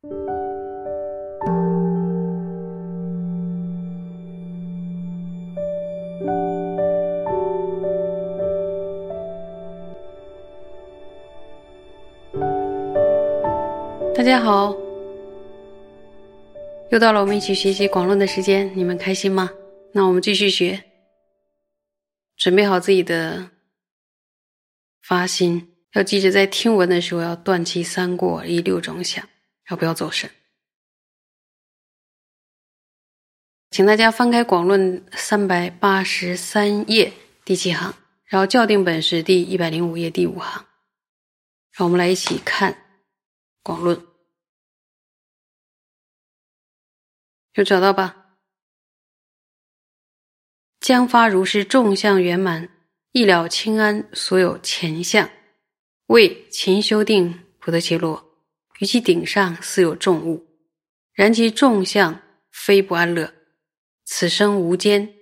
大家好，又到了我们一起学习广论的时间，你们开心吗？那我们继续学，准备好自己的发心，要记着在听闻的时候要断其三过，一六种想，要不要走神？请大家翻开广论三百八十三页第七行，然后校订本是第一百零五页第五行，让我们来一起看广论。有找到吧？将发如是众相圆满，一了清安所有前相，为勤修定不得切落，于其顶上似有重物，然其众相非不安乐，此生无间，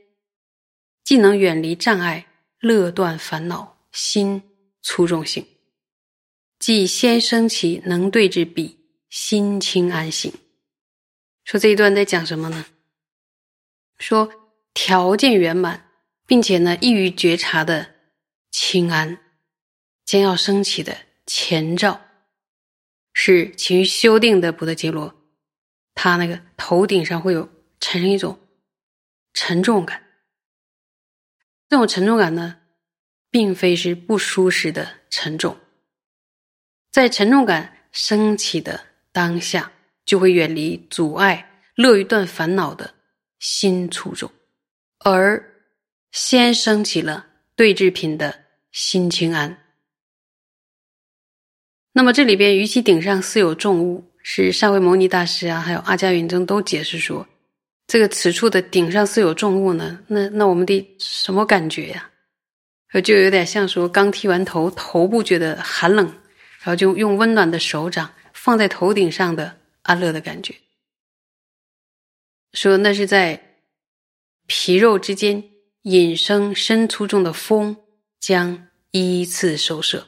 既能远离障碍，乐断烦恼，心粗重性，即先生起能对之彼，心清安性。说这一段在讲什么呢？说条件圆满，并且呢易于觉察的清安，将要升起的前兆，是勤于修定的不得揭罗。他那个头顶上会有产生一种沉重感，这种沉重感呢，并非是不舒适的沉重，在沉重感升起的当下。就会远离阻碍，乐于断烦恼的新初衷，而先升起了对治品的心清安。那么这里边，于其顶上似有重物，是上回牟尼大师啊，还有阿伽云增都解释说，这个此处的顶上似有重物呢，那那我们的什么感觉呀？就有点像说刚剃完头，头部觉得寒冷，然后就用温暖的手掌放在头顶上的。安乐的感觉，说那是在皮肉之间引生深粗重的风，将依次收摄，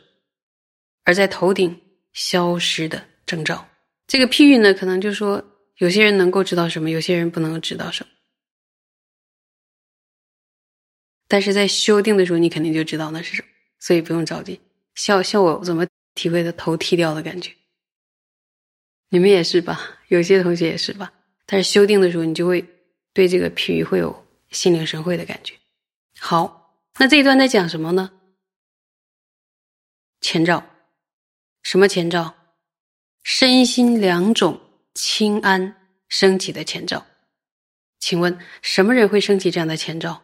而在头顶消失的征兆。这个譬喻呢，可能就说有些人能够知道什么，有些人不能够知道什么。但是在修订的时候，你肯定就知道那是什么，所以不用着急。像像我怎么体会的头剃掉的感觉。你们也是吧？有些同学也是吧？但是修订的时候，你就会对这个譬喻会有心领神会的感觉。好，那这一段在讲什么呢？前兆，什么前兆？身心两种清安升起的前兆。请问什么人会升起这样的前兆？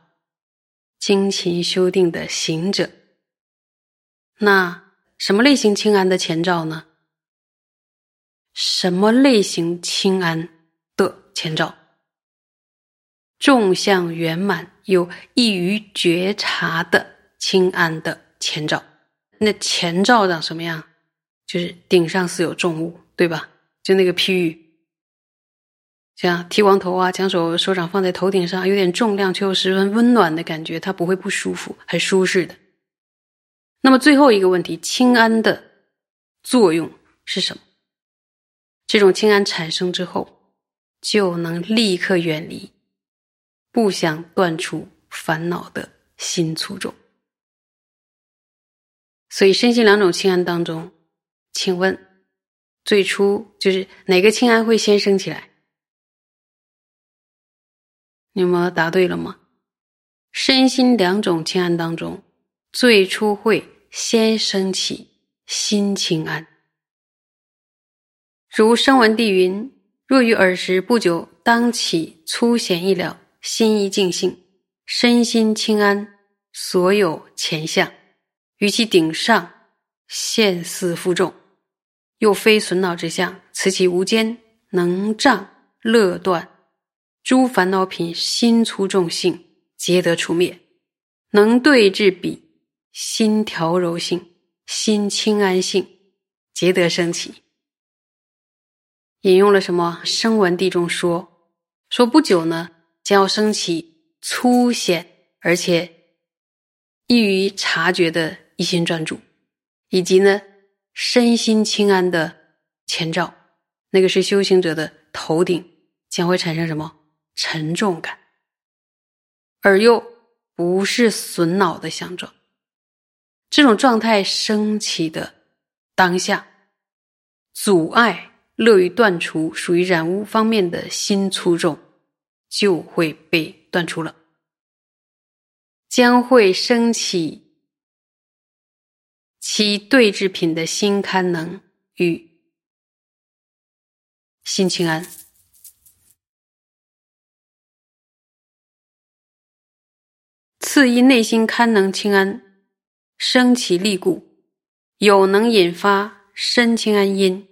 精勤修订的行者。那什么类型清安的前兆呢？什么类型清安的前兆？众相圆满，有易于觉察的清安的前兆。那前兆长什么样？就是顶上似有重物，对吧？就那个譬喻，像剃光头啊，将手手掌放在头顶上，有点重量却又十分温暖的感觉，它不会不舒服，很舒适的。那么最后一个问题，清安的作用是什么？这种清安产生之后，就能立刻远离不想断除烦恼的心粗重。所以身心两种清安当中，请问最初就是哪个清安会先升起来？你们答对了吗？身心两种清安当中，最初会先升起心清安。如声闻地云：若于尔时不久，当起粗显一了，心一静性，身心清安，所有前相，于其顶上现似负重，又非损恼之相，此其无间能障乐断诸烦恼品心粗重性，皆得除灭，能对治彼心调柔性、心清安性，皆得升起。引用了什么？声闻地中说，说不久呢，将要升起粗显而且易于察觉的一心专注，以及呢身心清安的前兆，那个是修行者的头顶将会产生什么沉重感，而又不是损恼的相状。这种状态升起的当下，阻碍乐于断除属于染污方面的心粗重，就会被断除了，将会升起。其对治品的心堪能与心清安，次一内心堪能清安，生其力故，有能引发身清安因，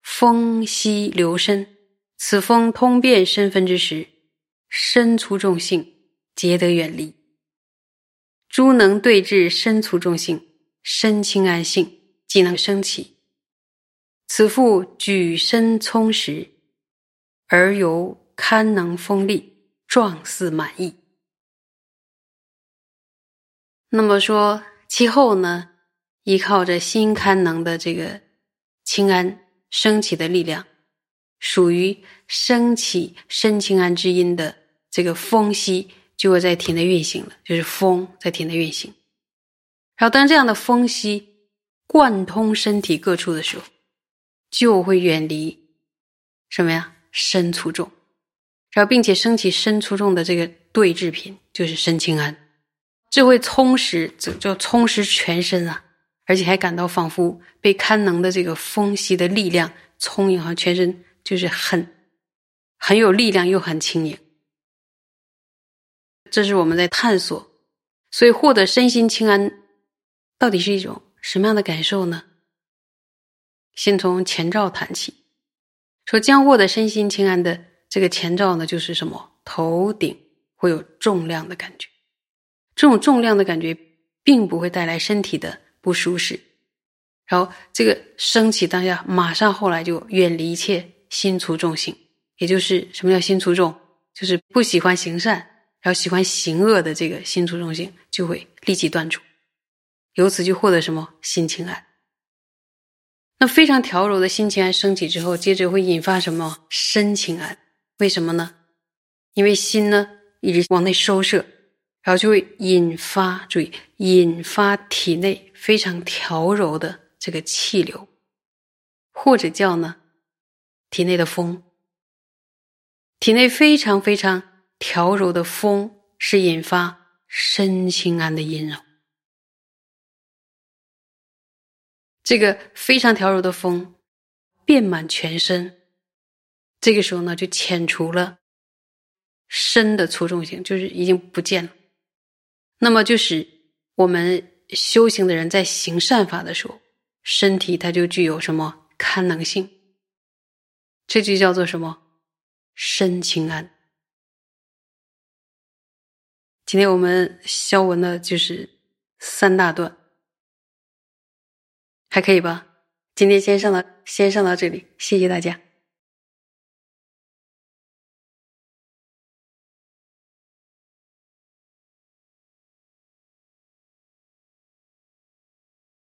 风息流身，此风通遍身分之时，身粗重性皆得远离，诸能对治身粗重性。身清安性即能升起，此复举身充实，而由堪能锋利，状似满意。那么说，其后呢，依靠着心堪能的这个清安升起的力量，属于升起身清安之音的这个风息，就会在体内运行了，就是风在体内运行。然后，当这样的风息贯通身体各处的时候，就会远离什么呀？身粗重，然后并且升起身粗重的这个对治品，就是身清安，这会充实，就就充实全身啊！而且还感到仿佛被堪能的这个风息的力量充盈，好像全身就是很很有力量，又很轻盈。这是我们在探索，所以获得身心清安。到底是一种什么样的感受呢？先从前兆谈起，说将获得身心清安的这个前兆呢，就是什么？头顶会有重量的感觉，这种重量的感觉并不会带来身体的不舒适。然后这个升起当下，马上后来就远离一切心粗重性，也就是什么叫心粗重？就是不喜欢行善，然后喜欢行恶的这个心粗重性就会立即断除。由此就获得什么心情安？那非常调柔的心情安升起之后，接着会引发什么身情安？为什么呢？因为心呢一直往内收摄，然后就会引发注意引发体内非常调柔的这个气流，或者叫呢体内的风。体内非常非常调柔的风是引发身清安的因柔。这个非常调柔的风，遍满全身。这个时候呢，就遣除了身的粗重性，就是已经不见了。那么，就是我们修行的人在行善法的时候，身体它就具有什么堪能性？这就叫做什么身清安。今天我们消文的就是三大段。还可以吧，今天先上到先上到这里，谢谢大家。